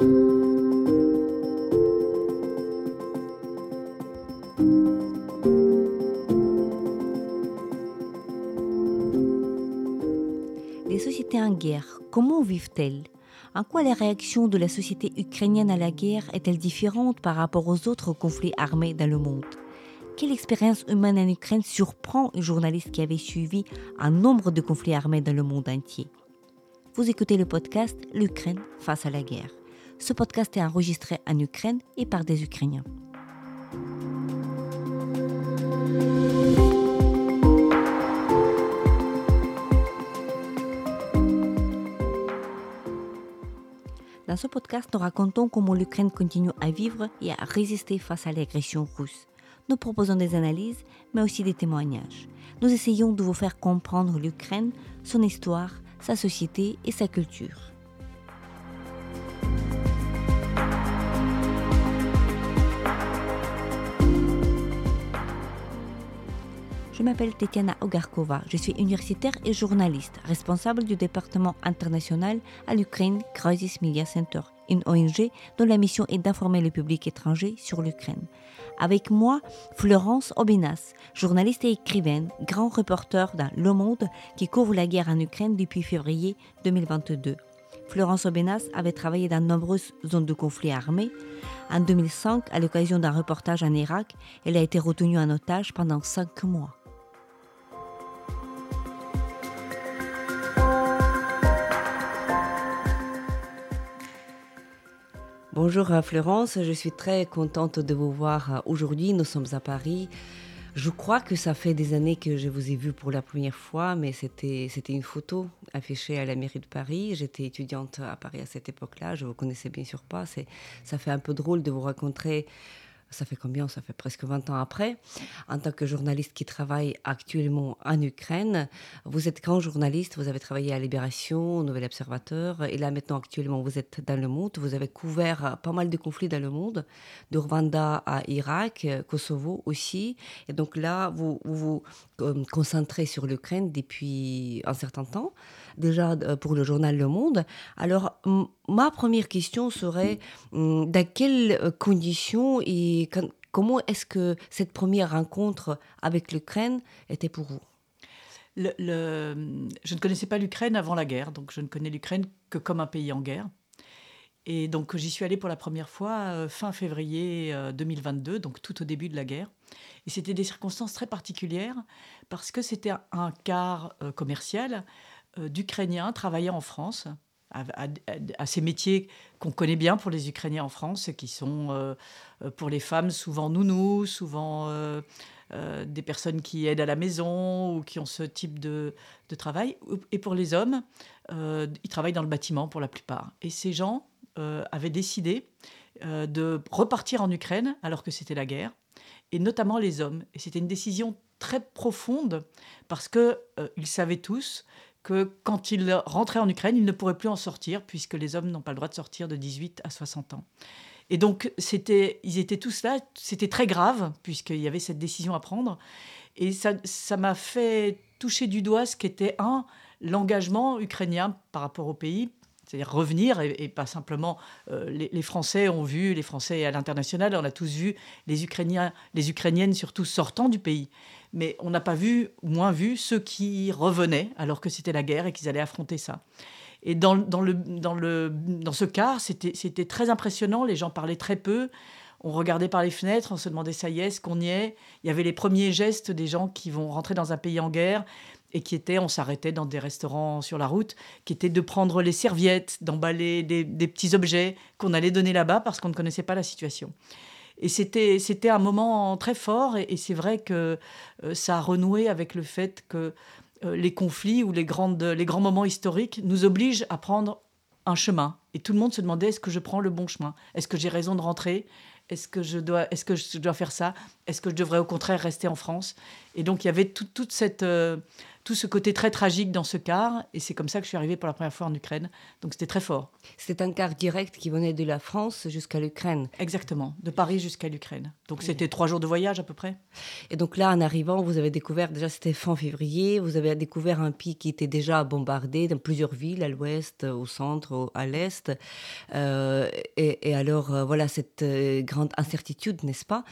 Les sociétés en guerre, comment vivent-elles? En quoi la réaction de la société ukrainienne à la guerre est-elle différente par rapport aux autres conflits armés dans le monde? Quelle expérience humaine en Ukraine surprend une journaliste qui avait suivi un nombre de conflits armés dans le monde entier? Vous écoutez le podcast L'Ukraine face à la guerre. Ce podcast est enregistré en Ukraine et par des Ukrainiens. Dans ce podcast, nous racontons comment l'Ukraine continue à vivre et à résister face à l'agression russe. Nous proposons des analyses, mais aussi des témoignages. Nous essayons de vous faire comprendre l'Ukraine, son histoire, sa société et sa culture. Je m'appelle Tetiana Ogarkova, je suis universitaire et journaliste, responsable du département international à l'Ukraine Crisis Media Center, une ONG dont la mission est d'informer le public étranger sur l'Ukraine. Avec moi, Florence Obinas, journaliste et écrivaine, grand reporter dans Le Monde qui couvre la guerre en Ukraine depuis février 2022. Florence Obenas avait travaillé dans de nombreuses zones de conflit armés. En 2005, à l'occasion d'un reportage en Irak, elle a été retenue en otage pendant cinq mois. Bonjour Florence, je suis très contente de vous voir aujourd'hui. Nous sommes à Paris. Je crois que ça fait des années que je vous ai vu pour la première fois, mais c'était, une photo affichée à la mairie de Paris. J'étais étudiante à Paris à cette époque-là, je vous connaissais bien sûr pas. Ça fait un peu drôle de vous rencontrer ça fait combien? Ça fait presque 20 ans après. En tant que journaliste qui travaille actuellement en Ukraine, vous êtes grand journaliste, vous avez travaillé à Libération, Nouvel Observateur, et là maintenant actuellement vous êtes dans le monde, vous avez couvert pas mal de conflits dans le monde, de Rwanda à Irak, Kosovo aussi, et donc là vous vous, vous euh, concentrez sur l'Ukraine depuis un certain temps déjà euh, pour le journal Le Monde. Alors, ma première question serait dans quelles euh, conditions et comment est-ce que cette première rencontre avec l'Ukraine était pour vous? Je ne connaissais pas l'Ukraine avant la guerre, donc je ne connais l'Ukraine que comme un pays en guerre. Et donc j'y suis allée pour la première fois euh, fin février 2022, donc tout au début de la guerre. Et c'était des circonstances très particulières parce que c'était un quart commercial d'Ukrainiens travaillant en France, à, ces métiers qu'on connaît bien pour les Ukrainiens en France, qui sont euh, euh, pour les femmes souvent nounous, souvent des personnes qui aident à la maison ou qui ont ce type de, travail. Et pour les hommes, ils travaillent dans le bâtiment pour la plupart. Et ces gens avaient décidé de repartir en Ukraine alors que c'était la guerre, et notamment les hommes. Et c'était une décision très profonde parce qu'ils ils savaient tous quand ils rentraient en Ukraine, ils ne pourraient plus en sortir, puisque les hommes n'ont pas le droit de sortir de 18 à 60 ans. Et donc, c'était, ils étaient tous là, c'était très grave, puisqu'il y avait cette décision à prendre. Et ça, ça m'a fait toucher du doigt ce qu'était, un, l'engagement ukrainien par rapport au pays, c'est-à-dire revenir et, pas simplement euh, les, Français ont vu les Français à l'international on a tous vu les Ukrainiens les Ukrainiennes surtout sortant du pays mais on n'a pas vu, moins vu, ceux qui revenaient alors que c'était la guerre et qu'ils allaient affronter ça. Et dans, dans, le, dans, le, dans ce cas, c'était très impressionnant, les gens parlaient très peu, on regardait par les fenêtres, on se demandait ça y est, est-ce qu'on y est? Il y avait les premiers gestes des gens qui vont rentrer dans un pays en guerre et qui étaient, on s'arrêtait dans des restaurants sur la route, qui étaient de prendre les serviettes, d'emballer des, des petits objets qu'on allait donner là-bas parce qu'on ne connaissait pas la situation. Et c'était, c'était un moment très fort, et, c'est vrai que euh, ça a renoué avec le fait que euh, les conflits ou les, grandes, les grands moments historiques nous obligent à prendre un chemin. Et tout le monde se demandait est-ce que je prends le bon chemin? Est-ce que j'ai raison de rentrer? Est-ce que, je dois, est-ce que je dois faire ça? Est-ce que je devrais au contraire rester en France? Et donc il y avait toute cette, euh, tout ce côté très tragique dans ce car. Et c'est comme ça que je suis arrivée pour la première fois en Ukraine. Donc c'était très fort. C'était un car direct qui venait de la France jusqu'à l'Ukraine. Exactement, de Paris jusqu'à l'Ukraine. Donc c'était trois jours de voyage à peu près. Et donc là, en arrivant, vous avez découvert, déjà c'était fin février, vous avez découvert un pays qui était déjà bombardé dans plusieurs villes, à l'ouest, au centre, à l'est. Euh, et, alors, euh, voilà, cette euh, grande incertitude, n'est-ce pas,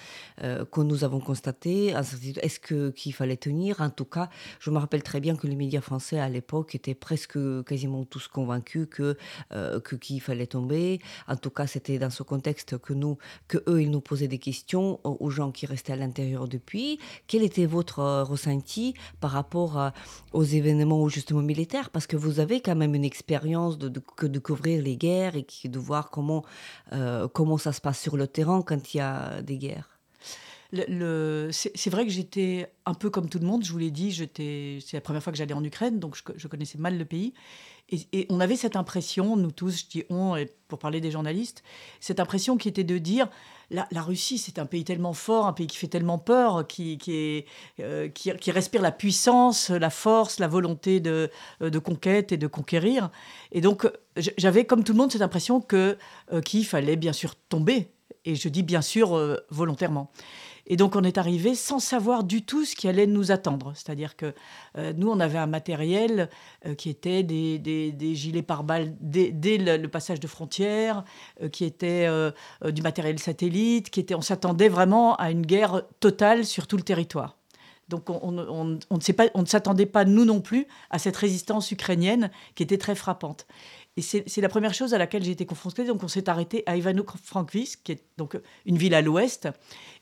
que nous avons constatée. Est-ce qu'il fallait tenir? En tout cas, je me rappelle très bien que les médias français à l'époque étaient presque quasiment tous convaincus que euh, qu'il fallait tomber. En tout cas, c'était dans ce contexte que nous, que eux, ils nous posaient des questions aux gens qui restaient à l'intérieur depuis. Quel était votre euh, ressenti par rapport euh, aux événements justement militaires? Parce que vous avez quand même une expérience de, de, couvrir les guerres et de voir comment comment ça se passe sur le terrain quand il y a des guerres c'est vrai que j'étais un peu comme tout le monde, je vous l'ai dit, c'est la première fois que j'allais en Ukraine, donc je, connaissais mal le pays. Et, on avait cette impression, nous tous, je dis on, et pour parler des journalistes, cette impression qui était de dire la, Russie, c'est un pays tellement fort, un pays qui fait tellement peur, qui, euh, respire la puissance, la force, la volonté de, euh, conquête et de conquérir. Et donc, j'avais, comme tout le monde, cette impression que euh, qu'il fallait bien sûr tomber. Et je dis bien sûr volontairement. Et donc on est arrivé sans savoir du tout ce qui allait nous attendre. C'est-à-dire que euh, nous, on avait un matériel euh, qui était des, gilets pare-balles dès, le, passage de frontières, euh, qui était du matériel satellite, qui était, on s'attendait vraiment à une guerre totale sur tout le territoire. Donc on ne s'attendait pas, nous non plus, à cette résistance ukrainienne qui était très frappante. Et c'est la première chose à laquelle j'ai été confrontée. Donc, on s'est arrêté à Ivano-Frankivsk, qui est donc une ville à l'ouest,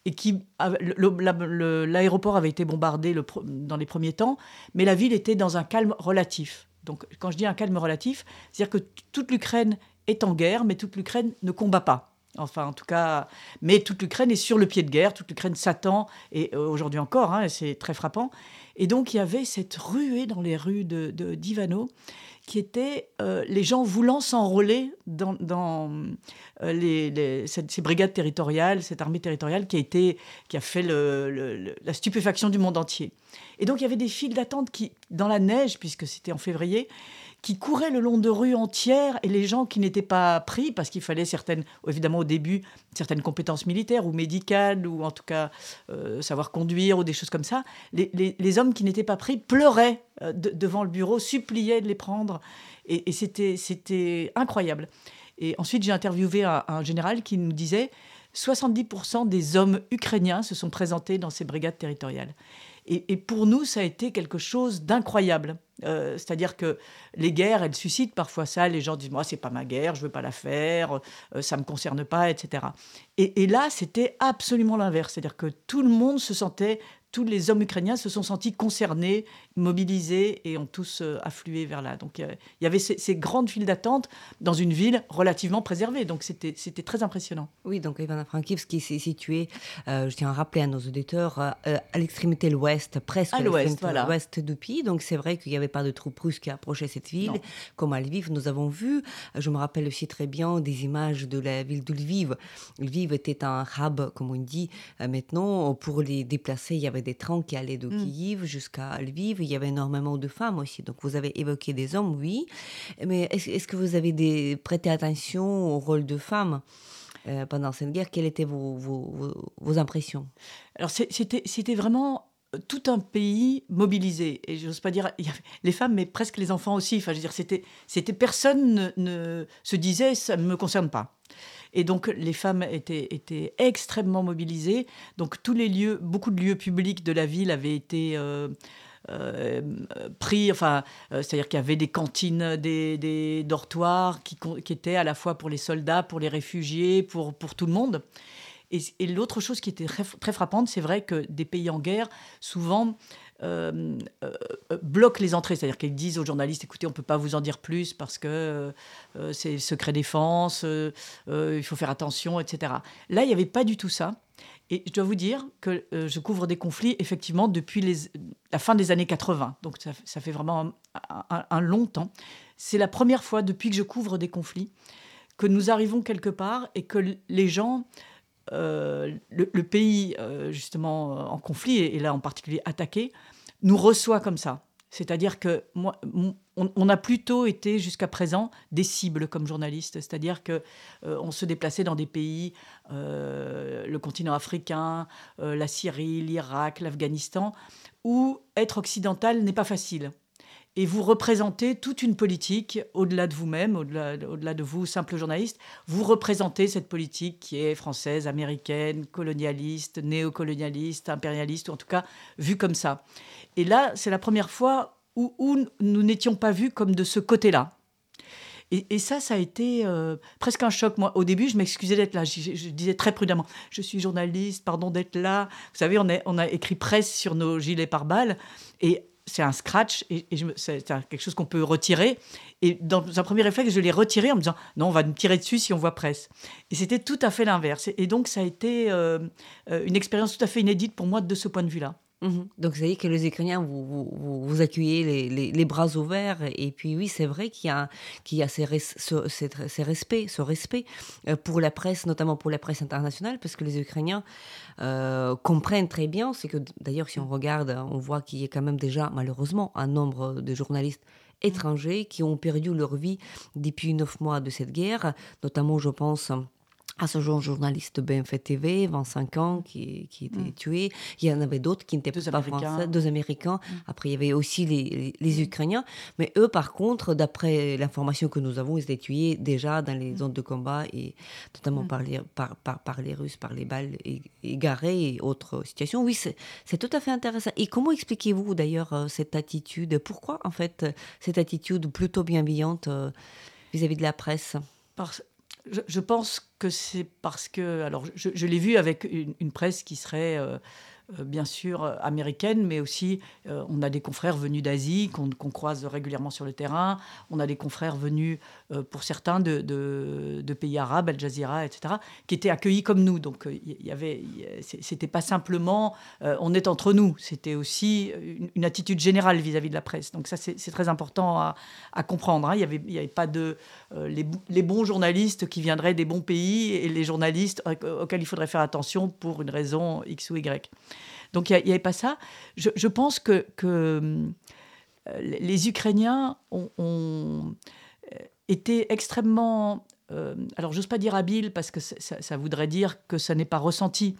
et qui l'aéroport avait été bombardé dans les premiers temps, mais la ville était dans un calme relatif. Donc, quand je dis un calme relatif, c'est-à-dire que toute l'Ukraine est en guerre, mais toute l'Ukraine ne combat pas. Enfin, en tout cas, mais toute l'Ukraine est sur le pied de guerre, toute l'Ukraine s'attend, et euh, aujourd'hui encore, hein, c'est très frappant. Et donc, il y avait cette ruée dans les rues de d'Ivano qui était euh, les gens voulant s'enrôler dans, euh, ces brigades territoriales, cette armée territoriale qui a, été, qui a fait la stupéfaction du monde entier. Et donc il y avait des files d'attente qui, dans la neige, puisque c'était en février, qui couraient le long de rues entières et les gens qui n'étaient pas pris parce qu'il fallait certaines, évidemment au début, certaines compétences militaires ou médicales ou en tout cas euh, savoir conduire ou des choses comme ça, les, les, hommes qui n'étaient pas pris pleuraient euh, devant le bureau, suppliaient de les prendre et, c'était, c'était incroyable. Et ensuite j'ai interviewé un, un général qui nous disait 70% des hommes ukrainiens se sont présentés dans ces brigades territoriales. Et, pour nous, ça a été quelque chose d'incroyable. Euh, c'est-à-dire que les guerres, elles suscitent parfois ça. Les gens disent Moi, c'est pas ma guerre, je veux pas la faire, euh, ça me concerne pas, etc. Et, et là, c'était absolument l'inverse. C'est-à-dire que tout le monde se sentait tous les hommes ukrainiens se sont sentis concernés, mobilisés et ont tous euh, afflué vers là. Donc il y avait ces, grandes files d'attente dans une ville relativement préservée. Donc c'était très impressionnant. Oui, donc Ivana Frankivsk qui s'est situé, euh, je tiens à rappeler à nos auditeurs, euh, à l'extrémité l'ouest, presque à l'ouest voilà. du pays. Donc c'est vrai qu'il n'y avait pas de troupes russes qui approchaient cette ville. Comme à Lviv, nous avons vu, je me rappelle aussi très bien des images de la ville de Lviv. Lviv était un hub, comme on dit maintenant, pour les déplacer. Il y avait des trains qui allaient de mm. Kiev jusqu'à Lviv. Il y avait énormément de femmes aussi. Donc vous avez évoqué des hommes, oui. Mais est-ce que vous avez prêté attention au rôle de femmes euh, pendant cette guerre? Quelles étaient vos, impressions? Alors c'était vraiment euh, tout un pays mobilisé. Et je n'ose pas dire les femmes, mais presque les enfants aussi. Enfin, je veux dire, c'était, personne ne, se disait ça ne me concerne pas. Et donc, les femmes étaient, étaient extrêmement mobilisées. Donc, tous les lieux, beaucoup de lieux publics de la ville avaient été. Euh, euh, pris, enfin, euh, c'est-à-dire qu'il y avait des cantines, des, dortoirs qui, qui, étaient à la fois pour les soldats, pour les réfugiés, pour, pour tout le monde. Et, l'autre chose qui était très, très frappante, c'est vrai que des pays en guerre, souvent, euh, bloquent les entrées. C'est-à-dire qu'ils disent aux journalistes, écoutez, on ne peut pas vous en dire plus parce que c'est secret défense, il faut faire attention, etc. Là, il n'y avait pas du tout ça. Et je dois vous dire que je couvre des conflits, effectivement, depuis la fin des années 80. Donc ça, fait vraiment un, long temps. C'est la première fois depuis que je couvre des conflits que nous arrivons quelque part et que les gens le, le, pays justement en conflit, et là en particulier attaqué, nous reçoit comme ça. C'est-à-dire que moi, on, a plutôt été jusqu'à présent des cibles comme journalistes. C'est-à-dire que euh, on se déplaçait dans des pays, euh, le continent africain, euh, la Syrie, l'Irak, l'Afghanistan, où être occidental n'est pas facile. Et vous représentez toute une politique au-delà de vous-même, au-delà, au-delà de vous, simple journaliste. Vous représentez cette politique qui est française, américaine, colonialiste, néocolonialiste, impérialiste, ou en tout cas vue comme ça. Et là, c'est la première fois où, nous n'étions pas vus comme de ce côté-là. Et, ça, ça a été euh, presque un choc. Moi, au début, je m'excusais d'être là. Je, disais très prudemment Je suis journaliste, pardon d'être là. Vous savez, on, a écrit presse sur nos gilets pare-balles. Et c'est un scratch et, c'est quelque chose qu'on peut retirer. Et dans un premier réflexe, je l'ai retiré en me disant non, on va me tirer dessus si on voit presse. Et c'était tout à fait l'inverse. Et donc, ça a été euh, euh, une expérience tout à fait inédite pour moi de ce point de vue-là. Mhm. Donc, dit que les Ukrainiens, vous, vous, accueillez les, bras ouverts. Et puis, oui, c'est vrai qu'il y a, ces, ce, respects, ce respect euh, pour la presse, notamment pour la presse internationale, parce que les Ukrainiens euh, comprennent très bien. C'est que, d'ailleurs, si on regarde, on voit qu'il y a quand même déjà, malheureusement, un nombre de journalistes étrangers qui ont perdu leur vie depuis neuf mois de cette guerre, notamment, je pense, à ce jour journaliste de BFM TV, 25 ans, qui, qui était mm. tué. Il y en avait d'autres qui n'étaient pas français, deux Américains. Mm. Après, il y avait aussi les, les, mm. Ukrainiens. Mais eux, par contre, d'après l'information que nous avons, ils étaient tués déjà dans les zones de combat, et notamment par, les, par, par, par, les Russes, par les balles égarées et autres situations. Oui, c'est tout à fait intéressant. Et comment expliquez-vous d'ailleurs euh, cette attitude? Pourquoi, en fait, cette attitude plutôt bienveillante euh, vis-à-vis de la presse? Parce je, pense que c'est parce que. Alors, je, l'ai vu avec une, presse qui serait. Euh, euh, bien sûr euh, américaine, mais aussi on a des confrères venus d'Asie qu'on croise régulièrement sur le terrain. On a des confrères venus, pour certains, de, pays arabes, Al Jazeera, etc., qui étaient accueillis comme nous. Donc il y avait, c'était pas simplement on est entre nous, c'était aussi une, attitude générale vis-à-vis de la presse. Donc ça c'est très important à, comprendre. Hein. Il n'y avait, pas de les, bons journalistes qui viendraient des bons pays et les journalistes auxquels il faudrait faire attention pour une raison X ou Y. Donc il n'y avait pas ça. Je, pense que, euh, les Ukrainiens ont, euh, été extrêmement... Euh, alors j'ose pas dire habiles parce que ça, voudrait dire que ça n'est pas ressenti,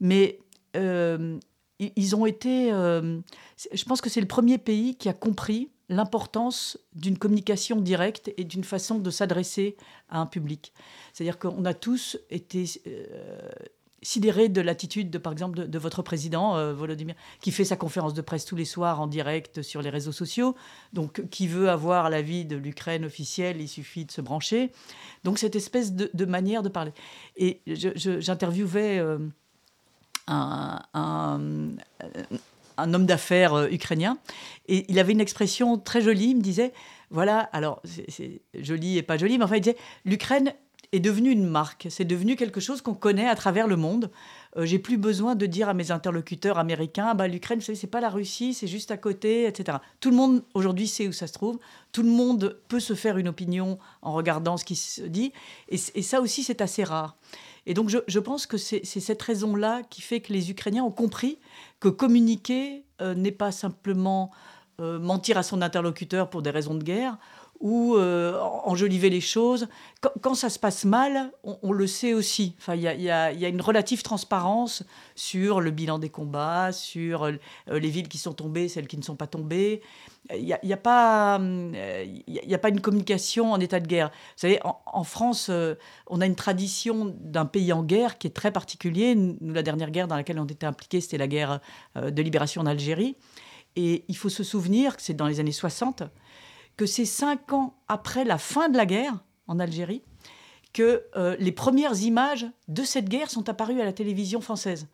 mais ils ont été... je pense que c'est le premier pays qui a compris l'importance d'une communication directe et d'une façon de s'adresser à un public. C'est-à-dire qu'on a tous été sidéré de l'attitude, de, par exemple, de, votre président, euh, Volodymyr, qui fait sa conférence de presse tous les soirs en direct sur les réseaux sociaux. Donc, qui veut avoir l'avis de l'Ukraine officielle, il suffit de se brancher. Donc, cette espèce de, manière de parler. Et j'interviewais euh, un, un, homme d'affaires euh, ukrainien, et il avait une expression très jolie. Il me disait voilà, alors c'est joli et pas joli, mais enfin, il disait l'Ukraine est devenu une marque. C'est devenu quelque chose qu'on connaît à travers le monde. Euh, j'ai plus besoin de dire à mes interlocuteurs américains, bah, l'Ukraine, vous savez, c'est pas la Russie, c'est juste à côté, etc. Tout le monde aujourd'hui sait où ça se trouve. Tout le monde peut se faire une opinion en regardant ce qui se dit. Et, ça aussi, c'est assez rare. Et donc, je, pense que c'est cette raison-là qui fait que les Ukrainiens ont compris que communiquer euh, n'est pas simplement euh, mentir à son interlocuteur pour des raisons de guerre ou euh, enjoliver les choses. Quand, ça se passe mal, on, le sait aussi. Enfin, il y a, une relative transparence sur le bilan des combats, sur euh, les villes qui sont tombées, celles qui ne sont pas tombées. Il n'y a, a, pas, une communication en état de guerre. Vous savez, en, France, euh, on a une tradition d'un pays en guerre qui est très particulier. Nous, la dernière guerre dans laquelle on était impliqués, c'était la guerre de libération en Algérie. Et il faut se souvenir que c'est dans les années 60 que c'est cinq ans après la fin de la guerre en Algérie que euh, les premières images de cette guerre sont apparues à la télévision française.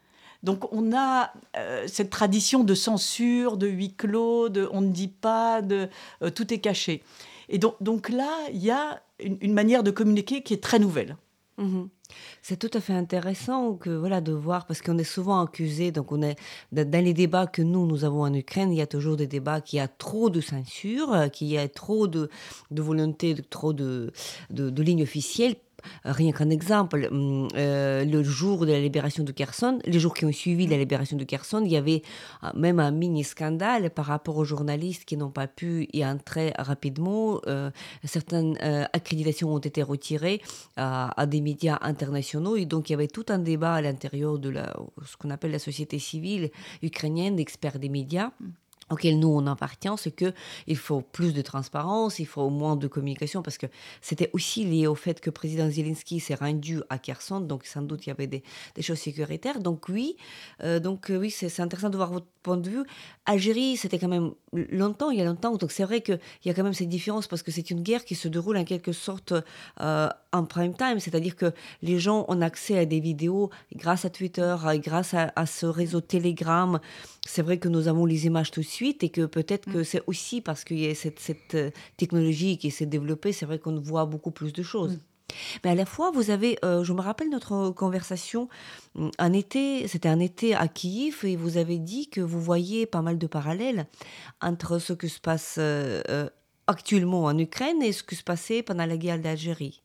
Donc on a euh, cette tradition de censure, de huis clos, de on ne dit pas, de euh, tout est caché. Et donc, donc là, il y a une, manière de communiquer qui est très nouvelle. Mmh c'est tout à fait intéressant que voilà de voir parce qu'on est souvent accusé donc on est dans les débats que nous nous avons en Ukraine il y a toujours des débats qui a trop de censure qu'il y a trop de, de volonté de trop de, de, de lignes officielles rien qu'un exemple, hum, euh, le jour de la libération de Kherson, les jours qui ont suivi la libération de Kherson, il y avait euh, même un mini-scandale par rapport aux journalistes qui n'ont pas pu y entrer rapidement. certaines accréditations ont été retirées à, des médias internationaux. Et donc il y avait tout un débat à l'intérieur de ce qu'on appelle la société civile ukrainienne, d'experts des médias auquel nous on appartient, c'est que il faut plus de transparence, il faut moins de communication parce que c'était aussi lié au fait que le président Zelensky s'est rendu à Kherson, donc sans doute il y avait des, choses sécuritaires. Donc oui, euh, donc euh, oui, c'est intéressant de voir votre point de vue. Algérie, c'était quand même longtemps, il y a longtemps, donc c'est vrai qu'il y a quand même cette différence parce que c'est une guerre qui se déroule en quelque sorte euh, en prime time, c'est-à-dire que les gens ont accès à des vidéos grâce à Twitter, grâce à, ce réseau Telegram. C'est vrai que nous avons les images tout de suite et que peut-être que mm. c'est aussi parce qu'il y a cette, cette, euh, technologie qui s'est développée, c'est vrai qu'on voit beaucoup plus de choses. Mm. Mais à la fois, vous avez, euh, je me rappelle notre conversation, mm, un été, c'était un été à Kiev, et vous avez dit que vous voyez pas mal de parallèles entre ce qui se passe euh, actuellement en Ukraine et ce qui se passait pendant la guerre d'Algérie.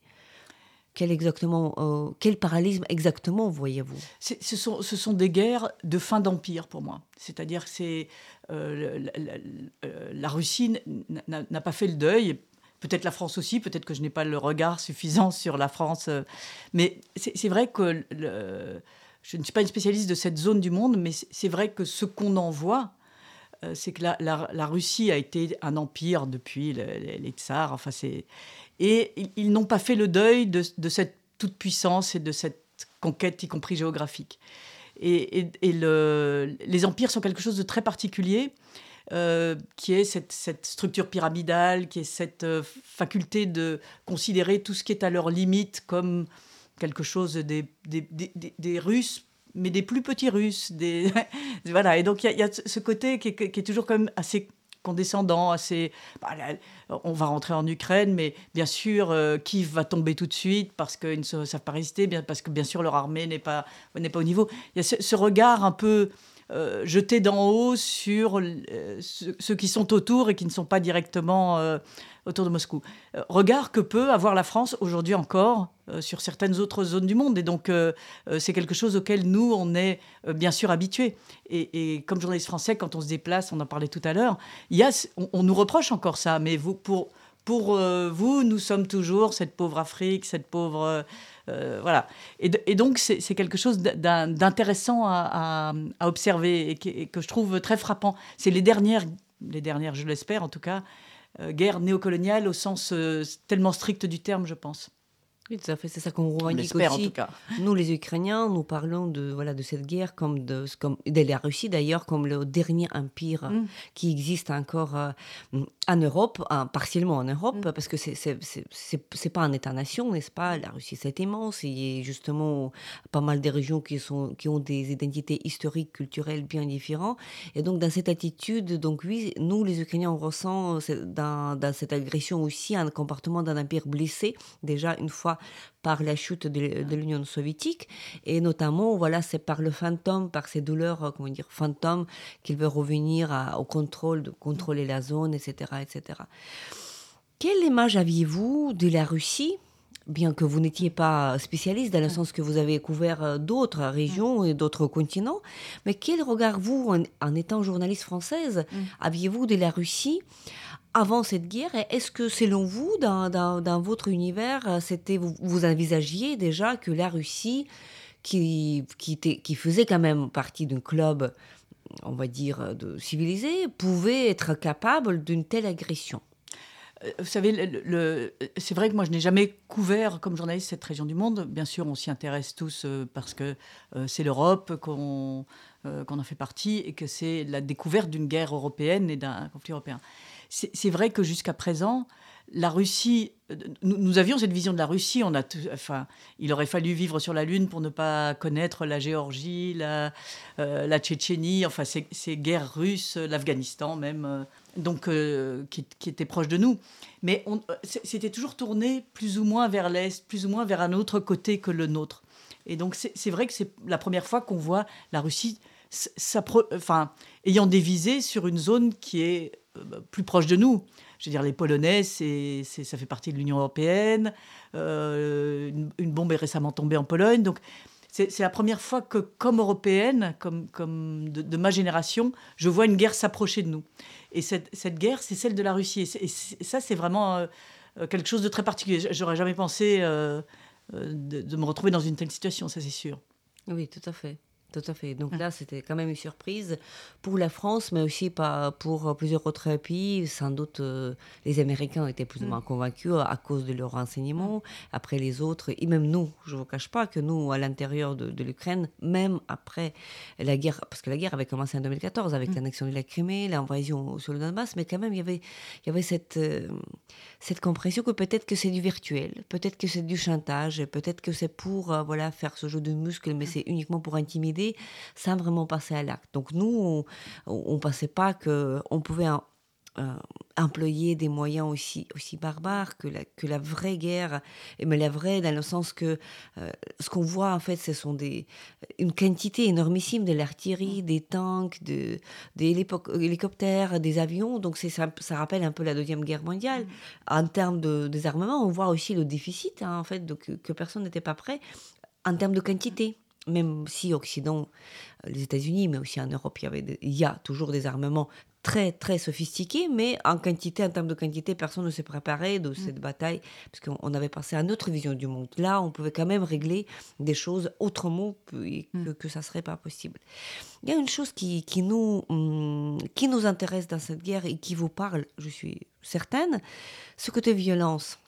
Quel, exactement, euh, quel parallélisme exactement voyez-vous? Ce sont, ce sont des guerres de fin d'empire pour moi. C'est-à-dire que c'est, euh, euh, la, Russie n'a pas fait le deuil. Peut-être la France aussi, peut-être que je n'ai pas le regard suffisant sur la France. mais c'est vrai que je ne suis pas une spécialiste de cette zone du monde, mais c'est vrai que ce qu'on en voit, c'est que la, Russie a été un empire depuis les, tsars. Enfin, c'est et ils, n'ont pas fait le deuil de, cette toute-puissance et de cette conquête, y compris géographique. Et, les empires sont quelque chose de très particulier, euh, qui est cette, structure pyramidale, qui est cette euh, faculté de considérer tout ce qui est à leur limite comme quelque chose des, Russes, mais des plus petits Russes. Voilà. Et donc il y, a ce côté qui est, toujours quand même assez condescendant, assez. Bah, on va rentrer en Ukraine, mais bien sûr, euh, Kiev va tomber tout de suite parce qu'ils ne savent pas résister, parce que bien sûr leur armée n'est pas, n'est pas au niveau. Il y a ce regard un peu euh, jeter d'en haut sur euh, ceux qui sont autour et qui ne sont pas directement euh, autour de Moscou. regard que peut avoir la France aujourd'hui encore sur certaines autres zones du monde. Et donc, c'est quelque chose auquel nous, on est bien sûr habitués. Et, comme journaliste français, quand on se déplace, on en parlait tout à l'heure, a, on, nous reproche encore ça. Mais vous, pour, pour vous, nous sommes toujours cette pauvre Afrique, cette pauvre euh, voilà. Et, donc, c'est quelque chose d'intéressant à, observer et que, je trouve très frappant. C'est les dernières, les dernières, je l'espère en tout cas, euh, guerres néocoloniales au sens euh, tellement strict du terme, je pense. Oui, tout à fait, c'est ça qu'on revendique aussi. En tout cas. Nous, les Ukrainiens, nous parlons de, voilà, de cette guerre, comme de, comme de la Russie d'ailleurs, comme le dernier empire mm. qui existe encore euh, en Europe, partiellement en Europe, mm. parce que c'est c'est pas un État-nation, n'est-ce pas? La Russie, c'est immense. Il y a justement pas mal de régions qui, sont, qui ont des identités historiques, culturelles bien différentes. Et donc, dans cette attitude, donc oui, nous, les Ukrainiens, on ressent dans, dans cette agression aussi un comportement d'un empire blessé, déjà une fois par la chute de, l'Union soviétique. Et notamment, voilà, c'est par le fantôme, par ces douleurs, euh, comment dire, fantômes, qu'il veut revenir au contrôle, de contrôler la zone, etc., etc. Quelle image aviez-vous de la Russie bien que vous n'étiez pas spécialiste dans le sens que vous avez couvert euh, d'autres régions et d'autres continents, mais quel regard vous, en, étant journaliste française, mm. aviez-vous de la Russie avant cette guerre Est-ce que, selon vous, dans, votre univers, euh, c'était vous, vous, envisagiez déjà que la Russie, qui, qui, qui faisait quand même partie d'un club, on va dire, de civilisé, pouvait être capable d'une telle agression? Euh, vous savez, c'est vrai que moi, je n'ai jamais couvert comme journaliste cette région du monde. Bien sûr, on s'y intéresse tous euh, parce que c'est l'Europe qu'on qu'on en fait partie et que c'est la découverte d'une guerre européenne et d'un conflit européen c'est vrai que jusqu'à présent, la Russie, nous, avions cette vision de la Russie. On a, enfin, il aurait fallu vivre sur la Lune pour ne pas connaître la Géorgie, la, euh, la Tchétchénie, enfin ces, guerres russes, l'Afghanistan même, euh, donc euh, qui, qui, étaient proches de nous. Mais c'était toujours tourné plus ou moins vers l'est, plus ou moins vers un autre côté que le nôtre. Et donc c'est vrai que c'est la première fois qu'on voit la Russie, enfin, ayant des visées sur une zone qui est plus proches de nous. Je veux dire, les Polonais, c'est, ça fait partie de l'Union européenne. une, bombe est récemment tombée en Pologne. Donc, c'est, la première fois que, comme européenne, comme, comme de, ma génération, je vois une guerre s'approcher de nous. Et cette, cette guerre, c'est celle de la Russie. Et, ça, c'est vraiment quelque chose de très particulier. J'aurais jamais pensé de, me retrouver dans une telle situation, ça c'est sûr. Oui, tout à fait. Tout à fait. Donc là, c'était quand même une surprise pour la France, mais aussi pas pour plusieurs autres pays. Sans doute, euh, les Américains étaient plus ou mm. moins convaincus à cause de leurs renseignements. Après les autres, et même nous, je ne vous cache pas que nous, à l'intérieur de, l'Ukraine, même après la guerre, parce que la guerre avait commencé en 2014 avec mm. l'annexion de la Crimée, l'invasion sur le Donbass, mais quand même, il y avait, il y avait cette, euh, cette compréhension que peut-être que c'est du virtuel, peut-être que c'est du chantage, peut-être que c'est pour euh, voilà, faire ce jeu de muscles, mais mm. c'est uniquement pour intimider sans vraiment passer à l'acte. Donc nous, on ne pensait pas qu'on pouvait euh, employer des moyens aussi, aussi barbares que la, que la vraie guerre, mais la vraie dans le sens que euh, ce qu'on voit en fait, ce sont des, une quantité énormissime de l'artillerie, des tanks, de, des hélicoptères, des avions, donc ça, ça rappelle un peu la Deuxième Guerre mondiale. Mm. En termes de désarmement, on voit aussi le déficit hein, en fait, que, que personne n'était pas prêt en termes de quantité même si Occident, euh, les États-Unis, mais aussi en Europe, il y, avait il y a toujours des armements très très sophistiqués, mais en quantité, en termes de quantité, personne ne s'est préparé de mm. cette bataille, parce qu'on avait passé à notre vision du monde. Là, on pouvait quand même régler des choses autrement mm. que, que ça serait pas possible. Il y a une chose qui, qui, nous, hum, qui nous intéresse dans cette guerre et qui vous parle, je suis certaine, ce côté violence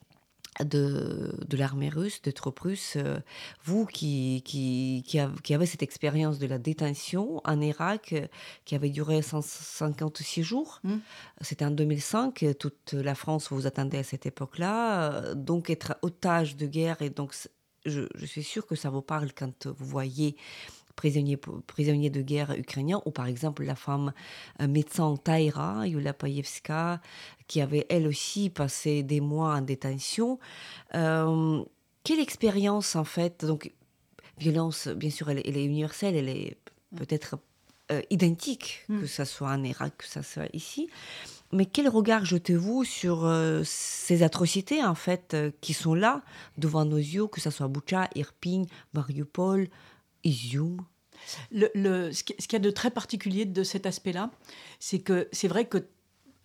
de, de l'armée russe, des troupes russes, euh, vous qui, qui, qui, avez cette expérience de la détention en Irak, euh, qui avait duré 156 jours, mmh. c'était en 2005, toute la France vous attendait à cette époque-là, euh, donc être otage de guerre, et donc je, je, suis sûre que ça vous parle quand vous voyez prisonniers, prisonniers de guerre ukrainiens, ou par exemple la femme médecin Taïra, Yulia Payevska, qui avait elle aussi passé des mois en détention. Euh, quelle expérience en fait Donc, violence, bien sûr, elle, est universelle, elle est peut-être euh, identique, mm. que ce soit en Irak, que ce soit ici. Mais quel regard jetez-vous sur euh, ces atrocités, en fait, qui sont là, devant nos yeux, que ce soit Boucha, Irpin, Mariupol, Izium? Ce qu'il y a de très particulier de cet aspect-là, c'est que c'est vrai que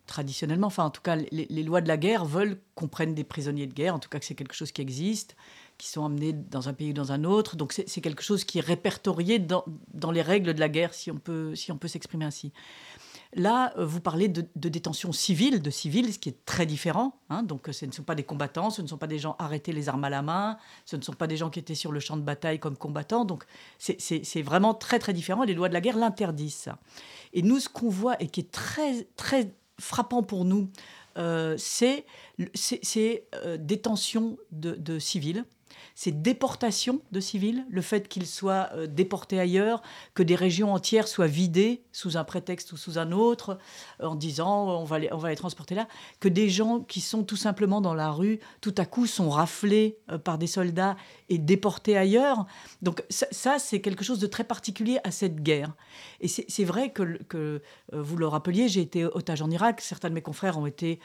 traditionnellement, enfin en tout cas les, lois de la guerre veulent qu'on prenne des prisonniers de guerre, en tout cas que c'est quelque chose qui existe, qui sont amenés dans un pays ou dans un autre. Donc c'est quelque chose qui est répertorié dans, dans, les règles de la guerre, si on peut, si on peut s'exprimer ainsi. Là, euh, vous parlez de, détention civile, de civils, ce qui est très différent. Hein. donc, ce ne sont pas des combattants, ce ne sont pas des gens arrêtés les armes à la main, ce ne sont pas des gens qui étaient sur le champ de bataille comme combattants. Donc, c'est vraiment très, très différent. Les lois de la guerre l'interdisent, Et nous, ce qu'on voit et qui est très, très frappant pour nous, euh, c'est euh, détention de civils c'est déportation de civils, le fait qu'ils soient euh, déportés ailleurs, que des régions entières soient vidées sous un prétexte ou sous un autre, euh, en disant on va, les, on va les transporter là, que des gens qui sont tout simplement dans la rue, tout à coup sont raflés euh, par des soldats et déportés ailleurs. Donc ça, c'est quelque chose de très particulier à cette guerre. Et c'est vrai que vous le rappeliez, j'ai été otage en Irak, certains de mes confrères ont été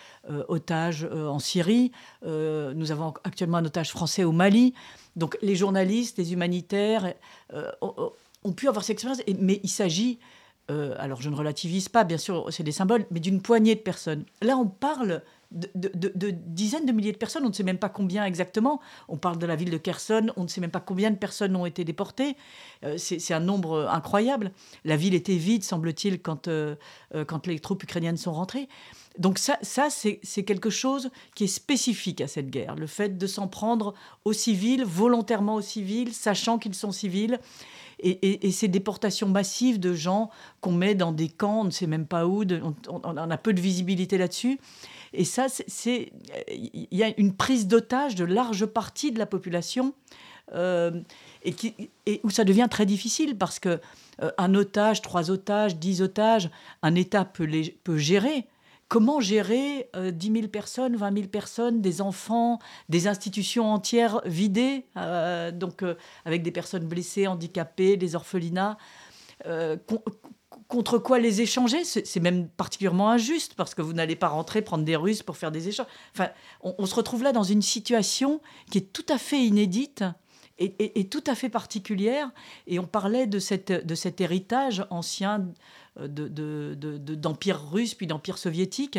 otages en Syrie, nous avons actuellement un otage français au Mali. Donc les journalistes, les humanitaires euh, ont, pu avoir cette expérience, mais il s'agit, euh, alors je ne relativise pas, bien sûr, c'est des symboles, mais d'une poignée de personnes. Là, on parle de, dizaines de milliers de personnes, on ne sait même pas combien exactement. On parle de la ville de Kherson, on ne sait même pas combien de personnes ont été déportées. Euh, c'est un nombre incroyable. La ville était vide, semble-t-il, quand, quand les troupes ukrainiennes sont rentrées. Donc ça c'est quelque chose qui est spécifique à cette guerre, le fait de s'en prendre aux civils, volontairement aux civils, sachant qu'ils sont civils. Et, ces déportations massives de gens qu'on met dans des camps, on ne sait même pas où, on, a peu de visibilité là-dessus. Et ça, c'est il y a une prise d'otage de large partie de la population euh, et, où ça devient très difficile parce que euh, un otage, trois otages, dix otages, un État peut, les, peut gérer comment gérer 10 euh, 000 personnes, 20 000 personnes, des enfants, des institutions entières vidées, donc avec des personnes blessées, handicapées, des orphelinats. Contre quoi les échanger? C'est même particulièrement injuste parce que vous n'allez pas rentrer prendre des Russes pour faire des échanges. Enfin, on, se retrouve là dans une situation qui est tout à fait inédite. Et, tout à fait particulière. Et on parlait de, cette, de cet héritage ancien d'empire de, de, russe puis d'empire soviétique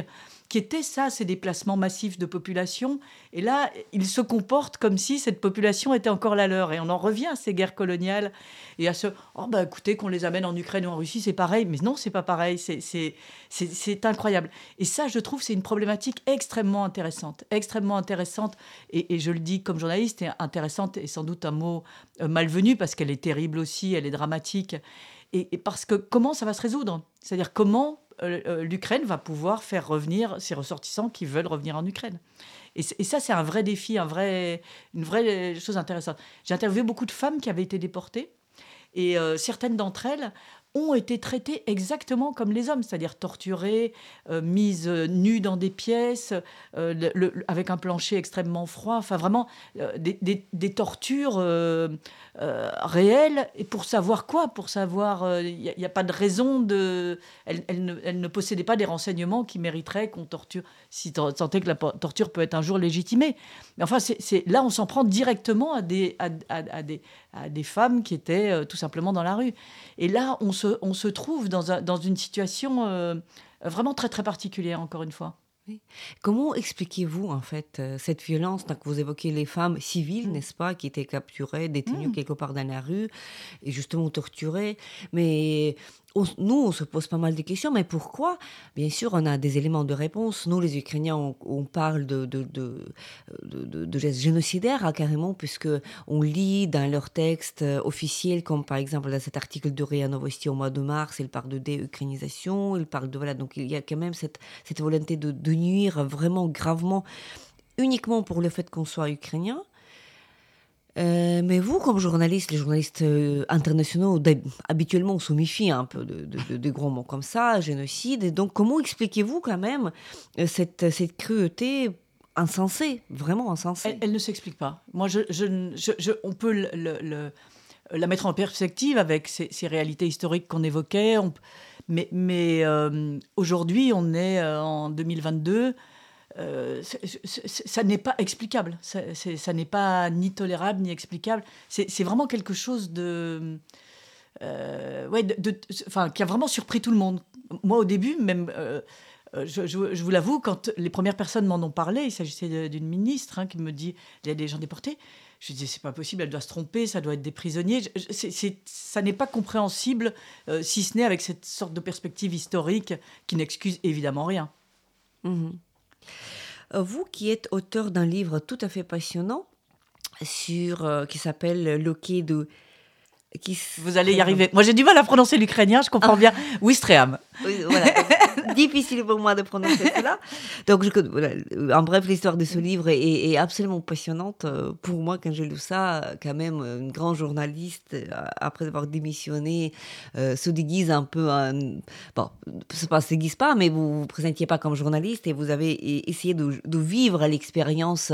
qui était ça, ces déplacements massifs de population? Et là, ils se comportent comme si cette population était encore la leur. Et on en revient à ces guerres coloniales et à ce oh bah écoutez qu'on les amène en Ukraine ou en Russie, c'est pareil. Mais non, c'est pas pareil. C'est incroyable. Et ça, je trouve, c'est une problématique extrêmement intéressante, extrêmement intéressante. Et, je le dis comme journaliste, intéressante est sans doute un mot euh, malvenu parce qu'elle est terrible aussi, elle est dramatique. et parce que comment ça va se résoudre? C'est-à-dire comment l'Ukraine va pouvoir faire revenir ses ressortissants qui veulent revenir en Ukraine. Et, ça, c'est un vrai défi, un vrai, une vraie chose intéressante. J'ai interviewé beaucoup de femmes qui avaient été déportées. Et euh, certaines d'entre elles ont été traités exactement comme les hommes, c'est-à-dire torturés, euh, mises euh, nues dans des pièces, euh, avec un plancher extrêmement froid, enfin vraiment des, tortures réelles. Et pour savoir quoi? Pour savoir, il n'y a, pas de raison de... Elle, ne, possédait pas des renseignements qui mériteraient qu'on torture, si tant est que la torture peut être un jour légitimée. Mais enfin, c'est là, on s'en prend directement à des, à, des, femmes qui étaient tout simplement dans la rue. Et là, on on se trouve dans, dans une situation euh, vraiment très très particulière, encore une fois. Comment expliquez-vous en fait euh, cette violence Donc vous évoquez les femmes civiles, mm. n'est-ce pas, qui étaient capturées, détenues mm. quelque part dans la rue et justement torturées. Mais nous, on se pose pas mal de questions, mais pourquoi? Bien sûr, on a des éléments de réponse. Nous, les Ukrainiens, on, parle de, de, de, de, gestes génocidaires, hein, carrément, puisque on lit dans leurs textes euh, officiels, comme par exemple dans cet article de Ria Novosti au mois de mars, il parle de déukrainisation, il parle de... Voilà, donc il y a quand même cette, cette volonté de, de nuire vraiment gravement, uniquement pour le fait qu'on soit ukrainien. Euh, mais vous, comme journaliste, les journalistes euh, internationaux, habituellement, on se méfie un peu de, gros mots comme ça, génocide. Et donc, comment expliquez-vous quand même euh, cette, cette cruauté insensée, vraiment insensée? Elle, ne s'explique pas. Moi, on peut la mettre en perspective avec ces, réalités historiques qu'on évoquait. mais aujourd'hui, on est en 2022. Euh, ça n'est pas explicable. Ça, n'est pas ni tolérable ni explicable. C'est vraiment quelque chose de, euh, ouais, enfin, qui a vraiment surpris tout le monde. Moi, au début, même, euh, je, vous l'avoue, quand les premières personnes m'en ont parlé, il s'agissait d'une ministre hein, qui me dit il y a des gens déportés. Je disais c'est pas possible, elle doit se tromper, ça doit être des prisonniers. ça n'est pas compréhensible, si ce n'est avec cette sorte de perspective historique qui n'excuse évidemment rien. Mmh vous qui êtes auteur d'un livre tout à fait passionnant sur, euh, qui s'appelle Le quai de vous allez y arriver. Moi, j'ai du mal à prononcer l'ukrainien, je comprends bien. Wistream. Difficile pour moi de prononcer cela. Donc, je, en bref, l'histoire de ce livre est, absolument passionnante. Euh, pour moi, quand j'ai lu ça, quand même, une grande journaliste, euh, après avoir démissionné, euh, se déguise un peu. En, bon, pas se déguise pas, mais vous ne vous présentiez pas comme journaliste et vous avez essayé de, vivre l'expérience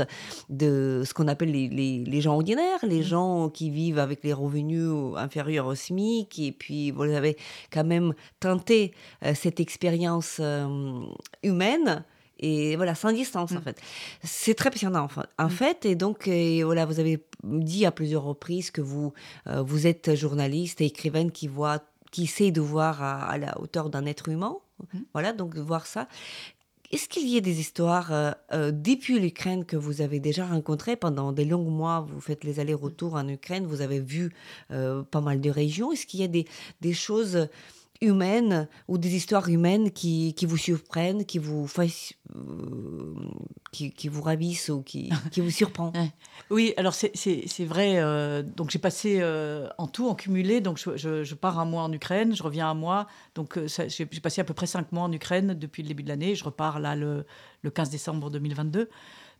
de ce qu'on appelle les, les, les gens ordinaires, les gens qui vivent avec les revenus inférieur au SMIC, et puis vous avez quand même tenté euh, cette expérience euh, humaine et voilà sans distance en mm. fait c'est très passionnant en mm. fait et donc voilà vous avez dit à plusieurs reprises que vous euh, vous êtes journaliste et écrivaine qui voit qui sait de voir à, la hauteur d'un être humain mm. voilà donc de voir ça est-ce qu'il y a des histoires euh, euh, depuis l'Ukraine que vous avez déjà rencontrées? Pendant des longs mois Vous faites les allers-retours en Ukraine, vous avez vu euh, pas mal de régions. Est-ce qu'il y a des, des choses humaines ou des histoires humaines qui, qui vous surprennent, qui vous, fassent, euh, qui, qui, vous ravissent ou qui, qui vous surprennent Oui, alors c'est vrai. Euh, donc j'ai passé euh, en tout, en cumulé, donc je, je, pars un mois en Ukraine, je reviens un mois. Donc j'ai passé à peu près cinq mois en Ukraine depuis le début de l'année. Je repars là le, le 15 décembre 2022.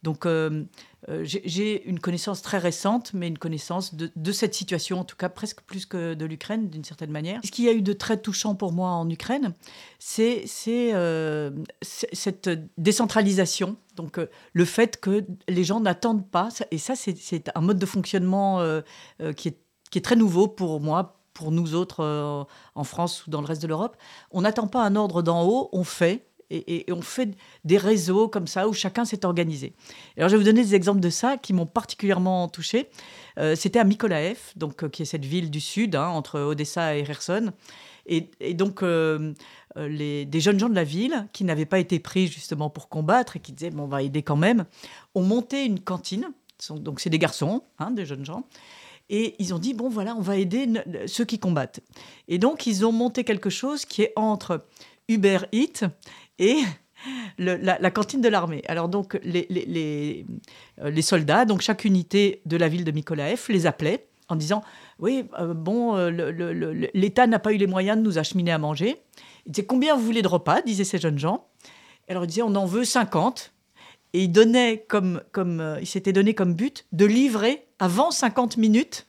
Donc euh, euh, j'ai une connaissance très récente, mais une connaissance de, cette situation, en tout cas presque plus que de l'Ukraine, d'une certaine manière. Ce qu'il y a eu de très touchant pour moi en Ukraine, c'est euh, cette décentralisation. Donc le fait que les gens n'attendent pas, et ça c'est un mode de fonctionnement qui est, qui, est, très nouveau pour moi, pour nous autres en France ou dans le reste de l'Europe. On n'attend pas un ordre d'en haut, on fait. Et, on fait des réseaux comme ça où chacun s'est organisé. Alors je vais vous donner des exemples de ça qui m'ont particulièrement touché. C'était à Mykolaev, donc qui est cette ville du sud hein, entre Odessa et Kherson. Et, donc les, des jeunes gens de la ville qui n'avaient pas été pris justement pour combattre et qui disaient bon, on va aider quand même, ont monté une cantine. Donc c'est des garçons, hein, des jeunes gens. Et ils ont dit, bon voilà, on va aider ceux qui combattent. Et donc, ils ont monté quelque chose qui est entre Uber Eats et la, cantine de l'armée. Alors donc, les, les, euh, les, soldats, donc chaque unité de la ville de Mykolaev, les appelait en disant, oui, euh, bon, euh, l'État n'a pas eu les moyens de nous acheminer à manger. Il disait, combien vous voulez de repas? disaient ces jeunes gens. Alors, ils disaient, on en veut 50. Et il donnait comme, comme euh, il donné comme but de livrer avant 50 minutes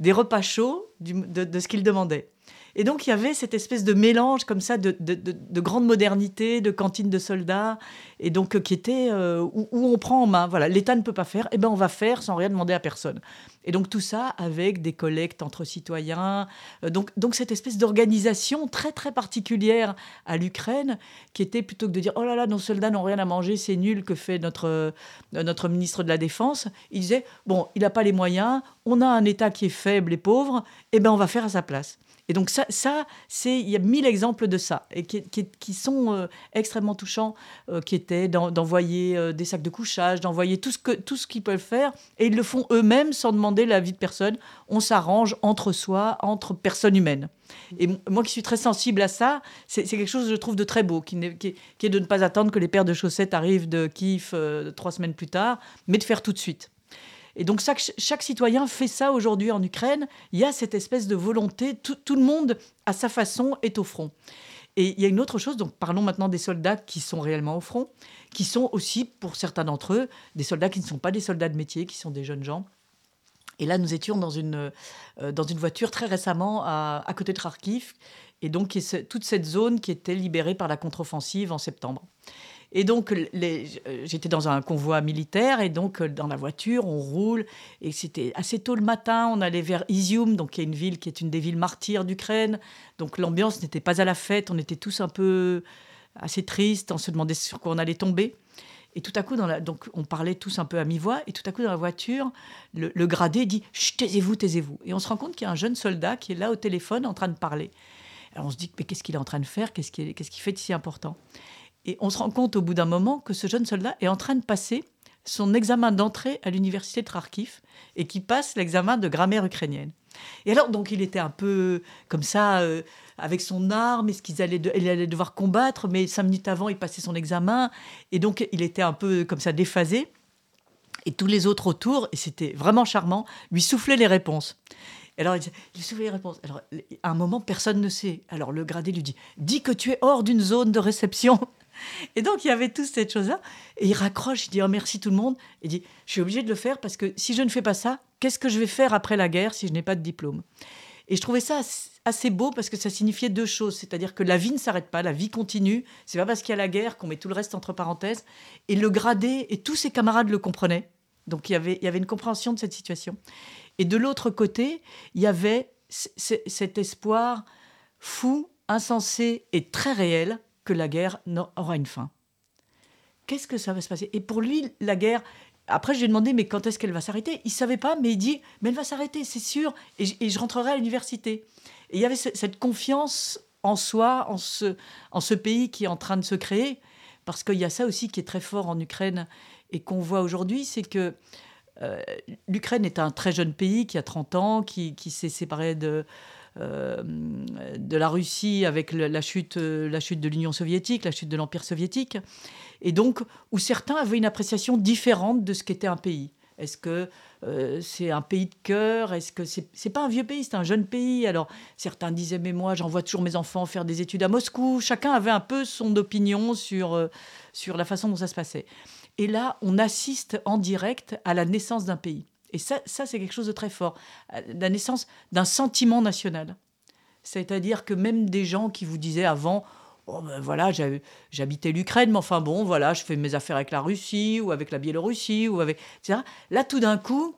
des repas chauds de, ce qu'il demandait. Et donc il y avait cette espèce de mélange comme ça de, de, grande modernité, de cantine de soldats, et donc euh, qui était euh, où, on prend en main. Voilà, l'État ne peut pas faire, et eh ben on va faire sans rien demander à personne. Et donc tout ça avec des collectes entre citoyens. Euh, donc, donc cette espèce d'organisation très très particulière à l'Ukraine, qui était plutôt que de dire oh là là nos soldats n'ont rien à manger, c'est nul que fait notre notre ministre de la Défense. Il disait bon il n'a pas les moyens, on a un État qui est faible et pauvre, et eh ben on va faire à sa place. Et donc ça, ça c'est il y a mille exemples de ça et qui, sont euh, extrêmement touchants, euh, qui étaient d'envoyer euh, des sacs de couchage, d'envoyer tout ce que qu'ils peuvent faire et ils le font eux-mêmes sans demander l'avis de personne. On s'arrange entre soi, entre personnes humaines. Et moi qui suis très sensible à ça, c'est quelque chose je trouve de très beau, qui, est, de ne pas attendre que les paires de chaussettes arrivent de Kiev trois semaines plus tard, mais de faire tout de suite. Et donc chaque, citoyen fait ça aujourd'hui en Ukraine. Il y a cette espèce de volonté, tout, le monde à sa façon est au front. Et il y a une autre chose, donc parlons maintenant des soldats qui sont réellement au front, qui sont aussi, pour certains d'entre eux, des soldats qui ne sont pas des soldats de métier, qui sont des jeunes gens. Et là, nous étions dans une, euh, dans une voiture très récemment à, à côté de Kharkiv, et donc toute cette zone qui était libérée par la contre-offensive en septembre. Et donc, euh, j'étais dans un convoi militaire et donc euh, dans la voiture, on roule. Et c'était assez tôt le matin, on allait vers Izium, donc qui est une ville qui est une des villes martyrs d'Ukraine. Donc l'ambiance n'était pas à la fête, on était tous un peu assez tristes, on se demandait sur quoi on allait tomber. Et tout à coup, dans la, donc on parlait tous un peu à mi-voix, et tout à coup dans la voiture, le, gradé dit taisez-vous, taisez-vous. Et on se rend compte qu'il y a un jeune soldat qui est là au téléphone en train de parler. Alors on se dit mais qu'est-ce qu'il est en train de faire? Qu'est-ce qu'il fait de si important? Et on se rend compte au bout d'un moment que ce jeune soldat est en train de passer son examen d'entrée à l'université de Kharkiv et qui passe l'examen de grammaire ukrainienne. Et alors, donc, il était un peu comme ça, euh, avec son arme, est-ce qu'il allait, devoir combattre, mais cinq minutes avant, il passait son examen, et donc, il était un peu comme ça déphasé. Et tous les autres autour, et c'était vraiment charmant, lui soufflaient les réponses. Alors, il, soufflait les réponses. Alors, à un moment, personne ne sait. Alors, le gradé lui dit Dis que tu es hors d'une zone de réception. Et donc, il y avait toute cette chose-là. Et il raccroche, il dit oh, merci tout le monde. Il dit je suis obligé de le faire parce que si je ne fais pas ça, qu'est-ce que je vais faire après la guerre si je n'ai pas de diplôme? Et je trouvais ça assez beau parce que ça signifiait deux choses. C'est-à-dire que la vie ne s'arrête pas, la vie continue. C'est pas parce qu'il y a la guerre qu'on met tout le reste entre parenthèses. Et le gradé et tous ses camarades le comprenaient. Donc, y avait, il y avait une compréhension de cette situation. Et de l'autre côté, il y avait cet espoir fou, insensé et très réel que la guerre aura une fin. Qu'est-ce que ça va se passer? Et pour lui, la guerre, après, je lui ai demandé, mais quand est-ce qu'elle va s'arrêter? Il savait pas, mais il dit, mais elle va s'arrêter, c'est sûr, et je, rentrerai à l'université. Et il y avait cette confiance en soi, en ce, en ce pays qui est en train de se créer, parce qu'il y a ça aussi qui est très fort en Ukraine et qu'on voit aujourd'hui, c'est que euh, l'Ukraine est un très jeune pays qui a 30 ans, qui, qui s'est séparé de, de la Russie avec la chute, la chute de l'Union soviétique, la chute de l'Empire soviétique, et donc où certains avaient une appréciation différente de ce qu'était un pays. Est-ce que euh, c'est un pays de cœur? Est-ce que c'est n'est pas un vieux pays, c'est un jeune pays? Alors certains disaient mais moi j'envoie toujours mes enfants faire des études à Moscou. Chacun avait un peu son opinion sur euh, sur la façon dont ça se passait. Et là, on assiste en direct à la naissance d'un pays. Et ça, ça c'est quelque chose de très fort. Euh, la naissance d'un sentiment national. C'est-à-dire que même des gens qui vous disaient avant, oh ben voilà, j'habitais l'Ukraine, mais enfin bon, voilà, je fais mes affaires avec la Russie ou avec la Biélorussie ou avec, etc. Là, tout d'un coup,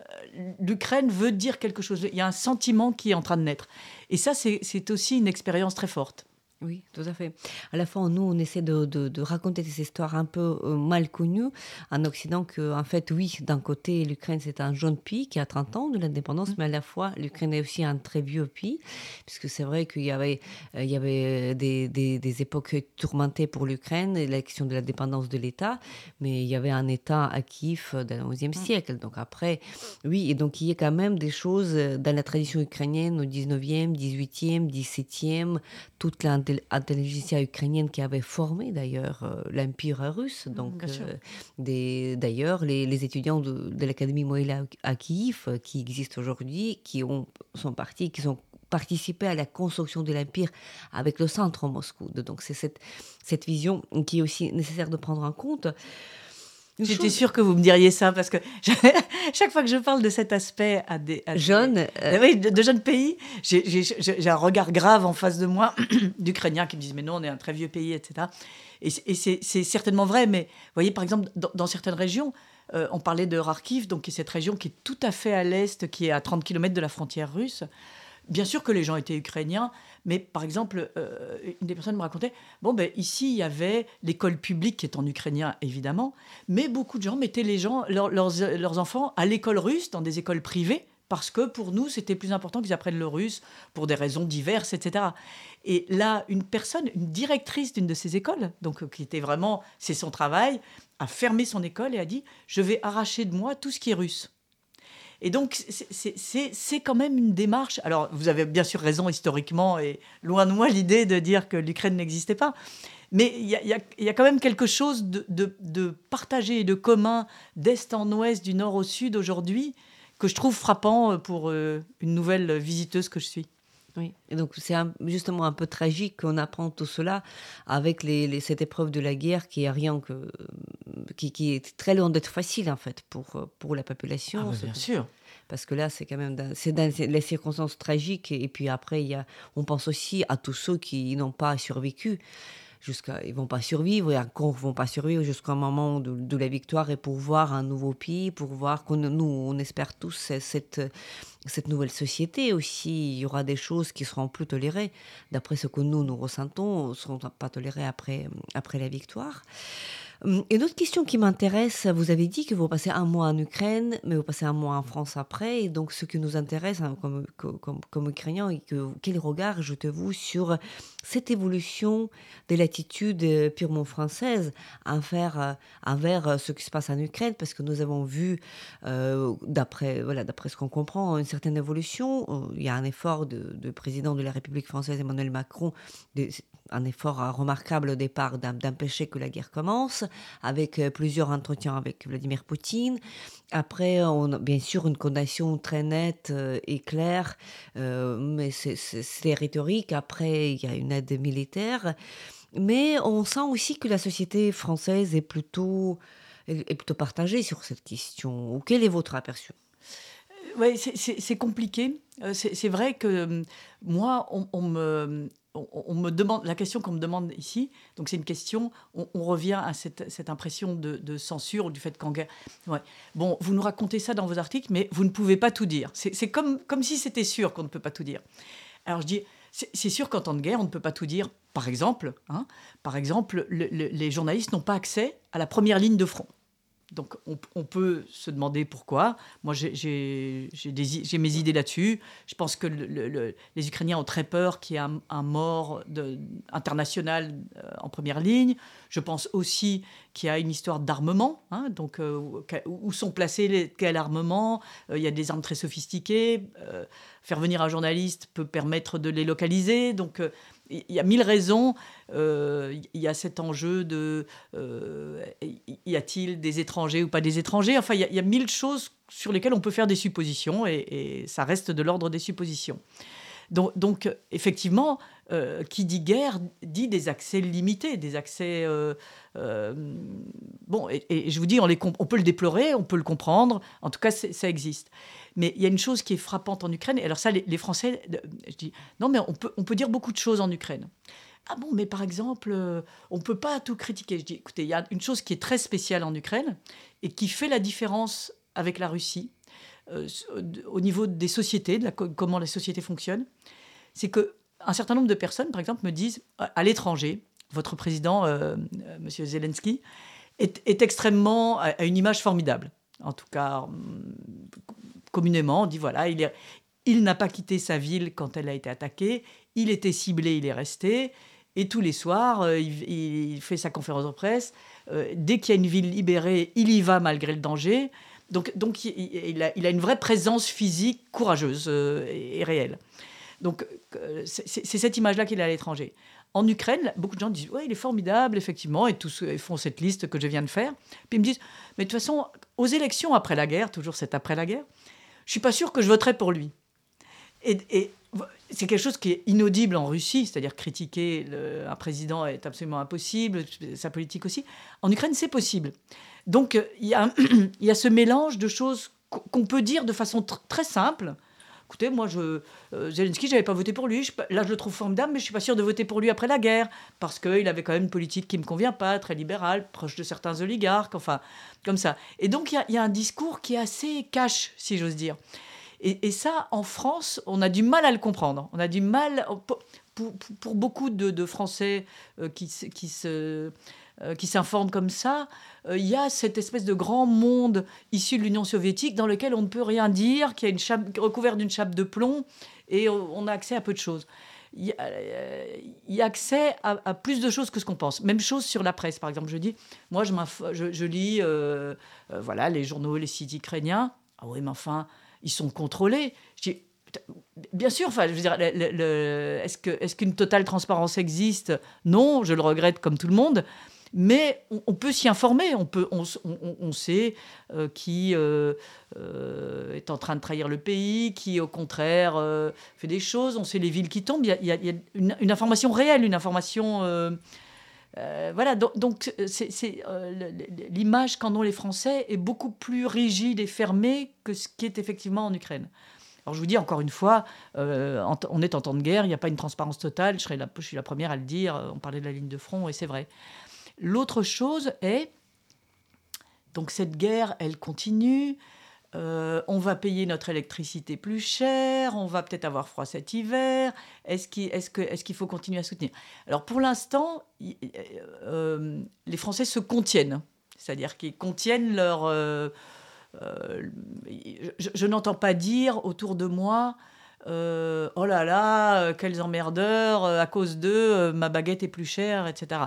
euh, l'Ukraine veut dire quelque chose. Il y a un sentiment qui est en train de naître. Et ça, c'est aussi une expérience très forte. Oui, tout à fait. À la fois, nous, on essaie de, de, raconter des histoires un peu euh, mal connues en Occident, que, en fait, oui, d'un côté, l'Ukraine, c'est un jeune pays qui a 30 ans de l'indépendance, mm. mais à la fois, l'Ukraine est aussi un très vieux pays, puisque c'est vrai qu'il y avait, euh, il y avait des, des, des, époques tourmentées pour l'Ukraine, la question de la dépendance de l'État, mais il y avait un État à Kiev dans le XIe mm. siècle. Donc après, oui, et donc il y a quand même des choses dans la tradition ukrainienne au 19e, 18e, 17e, toute la intelligentsia ukrainienne qui avait formé d'ailleurs euh, l'Empire russe. Mm, Donc, euh, d'ailleurs, les, étudiants de, l'Académie Moïla à Kiev, euh, qui existent aujourd'hui, qui ont, sont partis, qui sont participé à la construction de l'Empire avec le centre Moscou. Donc c'est cette, cette vision qui est aussi nécessaire de prendre en compte. J'étais sûre que vous me diriez ça parce que chaque fois que je parle de cet aspect à des, jeunes, euh, oui, de, jeunes pays, j'ai un regard grave en face de moi d'Ukrainiens qui me disent mais non, on est un très vieux pays, etc. Et, c'est certainement vrai, mais vous voyez par exemple dans, certaines régions, euh, on parlait de Kharkiv, donc cette région qui est tout à fait à l'est, qui est à 30 km de la frontière russe. Bien sûr que les gens étaient ukrainiens, mais par exemple, euh, une des personnes me racontait, bon, ben, ici, il y avait l'école publique qui est en ukrainien, évidemment, mais beaucoup de gens mettaient les gens, leurs, enfants à l'école russe, dans des écoles privées, parce que pour nous, c'était plus important qu'ils apprennent le russe pour des raisons diverses, etc. Et là, une personne, une directrice d'une de ces écoles, donc qui était vraiment, c'est son travail, a fermé son école et a dit, je vais arracher de moi tout ce qui est russe. Et donc, c'est quand même une démarche. Alors, vous avez bien sûr raison historiquement, et loin de moi l'idée de dire que l'Ukraine n'existait pas. Mais il y, y a, quand même quelque chose de, de, de partagé et de commun d'est en ouest, du nord au sud aujourd'hui, que je trouve frappant pour euh, une nouvelle visiteuse que je suis. Oui, et donc c'est justement un peu tragique qu'on apprend tout cela avec les, cette épreuve de la guerre qui est rien que qui, qui est très loin d'être facile en fait pour pour la population. Ah, bien sûr. Parce que là, c'est quand même c'est dans les circonstances tragiques et puis après il y a, on pense aussi à tous ceux qui n'ont pas survécu jusqu'à ils vont pas survivre et encore vont pas survivre jusqu'au moment de, la victoire et pour voir un nouveau pays pour voir qu'on nous on espère tous cette nouvelle société aussi. Il y aura des choses qui seront plus tolérées. D'après ce que nous nous ressentons seront pas tolérées après après la victoire. Hum, une autre question qui m'intéresse, vous avez dit que vous passez un mois en Ukraine, mais vous passez un mois en France après. Et donc, ce qui nous intéresse hein, comme, comme, comme, Ukrainiens, et que, quel regard jetez-vous sur cette évolution de l'attitude euh, purement française envers, euh, envers euh, ce qui se passe en Ukraine Parce que nous avons vu, d'après voilà, ce qu'on comprend, une certaine évolution. Il y a un effort du de président de la République française, Emmanuel Macron, un effort remarquable au départ d'empêcher que la guerre commence, avec plusieurs entretiens avec Vladimir Poutine. Après, on a bien sûr une condamnation très nette euh, et claire, euh, mais c'est rhétorique. Après, il y a une aide militaire. Mais on sent aussi que la société française est plutôt, est plutôt partagée sur cette question. Quel est votre aperçu? Oui, c'est compliqué. C'est vrai que moi, on me, on, me demande la question qu'on me demande ici. Donc c'est une question. On, revient à cette, impression de, censure ou du fait qu'en guerre. Ouais. Bon, vous nous racontez ça dans vos articles, mais vous ne pouvez pas tout dire. C'est comme comme si c'était sûr qu'on ne peut pas tout dire. Alors je dis. C'est sûr qu'en temps de guerre, on ne peut pas tout dire. Par exemple, hein, par exemple, les journalistes n'ont pas accès à la première ligne de front. Donc on, peut se demander pourquoi. Moi, j'ai mes idées là-dessus. Je pense que les Ukrainiens ont très peur qu'il y ait un, mort international euh, en première ligne. Je pense aussi qu'il y a une histoire d'armement. Hein. donc euh, où sont placés les, quel armement euh, Il y a des armes très sophistiquées. faire venir un journaliste peut permettre de les localiser. Donc il y a mille raisons. Euh, il y a cet enjeu de euh, y a-t-il des étrangers ou pas des étrangers? Enfin, il y, a, mille choses sur lesquelles on peut faire des suppositions et, ça reste de l'ordre des suppositions. Donc, effectivement, euh, qui dit guerre dit des accès limités, des accès. bon, et, je vous dis, on, peut le déplorer, on peut le comprendre. En tout cas, ça existe. Mais il y a une chose qui est frappante en Ukraine, et alors ça, les, Français, je dis, non, mais on peut, on peut dire beaucoup de choses en Ukraine. Ah bon, mais par exemple, euh, on ne peut pas tout critiquer. Je dis, écoutez, il y a une chose qui est très spéciale en Ukraine et qui fait la différence avec la Russie. Au niveau des sociétés, de la, comment les sociétés fonctionnent, c'est que un certain nombre de personnes, par exemple, me disent à l'étranger, votre président, M. Zelensky, est, extrêmement a une image formidable. En tout cas, communément, on dit voilà, il, il n'a pas quitté sa ville quand elle a été attaquée, il était ciblé, il est resté, et tous les soirs, euh, il, fait sa conférence de presse. Euh, dès qu'il y a une ville libérée, il y va malgré le danger. Donc, donc il, a, une vraie présence physique courageuse euh, et, réelle. Donc, c'est cette image-là qu'il a à l'étranger. En Ukraine, beaucoup de gens disent Oui, il est formidable, effectivement, et tous font cette liste que je viens de faire. Puis ils me disent Mais de toute façon, aux élections après la guerre, toujours c'est après la guerre, je suis pas sûr que je voterai pour lui. Et, c'est quelque chose qui est inaudible en Russie, c'est-à-dire critiquer un président est absolument impossible, sa politique aussi. En Ukraine, c'est possible. Donc il y, a, il y a ce mélange de choses qu'on peut dire de façon très simple. Écoutez, moi, euh, Zelensky, je n'avais pas voté pour lui. là, je le trouve formidable, mais je ne suis pas sûr de voter pour lui après la guerre, parce qu'il avait quand même une politique qui ne me convient pas, très libérale, proche de certains oligarques, enfin, comme ça. Et donc, il y, y, a un discours qui est assez cash, si j'ose dire. Et, ça, en France, on a du mal à le comprendre. On a du mal, pour, beaucoup de, Français euh, qui, se euh, qui s'informent comme ça, euh, il y a cette espèce de grand monde issu de l'Union soviétique dans lequel on ne peut rien dire, qui est recouvert d'une chape de plomb, et on a accès à peu de choses. Il y a, accès à, plus de choses que ce qu'on pense. Même chose sur la presse, par exemple. Je dis, moi, je lis voilà, les journaux, les sites ukrainiens. Ah oui, mais enfin, ils sont contrôlés. Bien sûr, enfin, je veux dire, est-ce qu'une totale transparence existe? Non, je le regrette comme tout le monde. Mais on, peut s'y informer, on, peut, on, sait euh, qui euh, euh, est en train de trahir le pays, qui au contraire fait des choses, on sait les villes qui tombent, il y a, une, information réelle, une information euh, voilà, donc c'est, euh, l'image qu'en ont les Français est beaucoup plus rigide et fermée que ce qui est effectivement en Ukraine. Alors je vous dis encore une fois, euh, on est en temps de guerre, il n'y a pas une transparence totale, je, serai la, je suis la première à le dire, on parlait de la ligne de front et c'est vrai. L'autre chose est, donc cette guerre, elle continue, euh, on va payer notre électricité plus cher, on va peut-être avoir froid cet hiver. Est-ce qu'il faut continuer à soutenir? Alors pour l'instant, euh, les Français se contiennent, c'est-à-dire qu'ils contiennent leur... Euh, je, n'entends pas dire autour de moi, oh là là, quels emmerdeurs, à cause d'eux, ma baguette est plus chère, etc.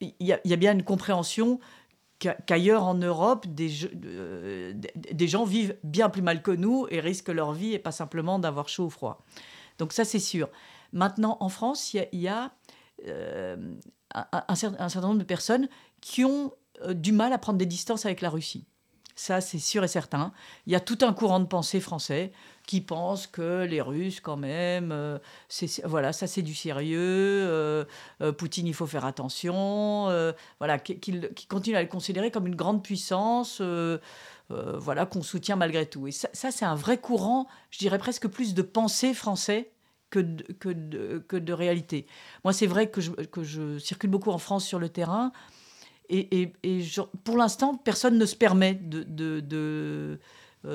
Il y a bien une compréhension qu'ailleurs en Europe, des, euh, des, gens vivent bien plus mal que nous et risquent leur vie et pas simplement d'avoir chaud ou froid. Donc ça, c'est sûr. Maintenant, en France, il y a, euh, un, certain nombre de personnes qui ont euh, du mal à prendre des distances avec la Russie. Ça, c'est sûr et certain. Il y a tout un courant de pensée français qui pense que les Russes, quand même, euh, voilà, ça c'est du sérieux. Euh, euh, Poutine, il faut faire attention. voilà, qui, qui, continue à le considérer comme une grande puissance. voilà, qu'on soutient malgré tout. Et ça, c'est un vrai courant, je dirais presque plus de pensée français que de, que de, réalité. Moi, c'est vrai que je circule beaucoup en France sur le terrain. Et, pour l'instant, personne ne se permet euh,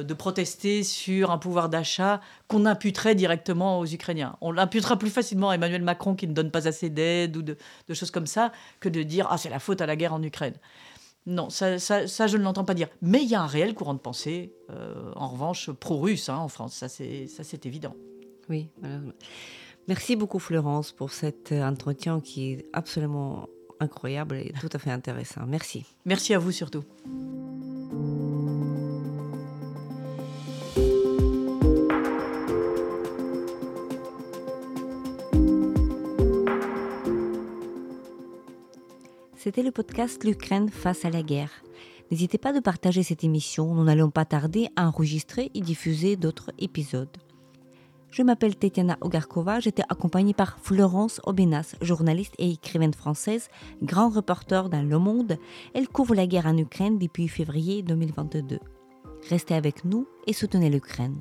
de, protester sur un pouvoir d'achat qu'on imputerait directement aux Ukrainiens. On l'imputera plus facilement à Emmanuel Macron qui ne donne pas assez d'aide ou de, choses comme ça que de dire Ah, c'est la faute à la guerre en Ukraine. Non, ça, je ne l'entends pas dire. Mais il y a un réel courant de pensée, euh, en revanche, pro-russe hein, en France. Ça, c'est évident. Oui, Merci beaucoup, Florence, pour cet entretien qui est absolument incroyable et tout à fait intéressant. Merci. Merci à vous surtout. C'était le podcast L'Ukraine face à la guerre. N'hésitez pas de partager cette émission, nous n'allons pas tarder à enregistrer et diffuser d'autres épisodes. Je m'appelle Tetiana Ogarkova, j'étais accompagnée par Florence Obenas, journaliste et écrivaine française, grand reporter dans Le Monde. Elle couvre la guerre en Ukraine depuis février 2022. Restez avec nous et soutenez l'Ukraine.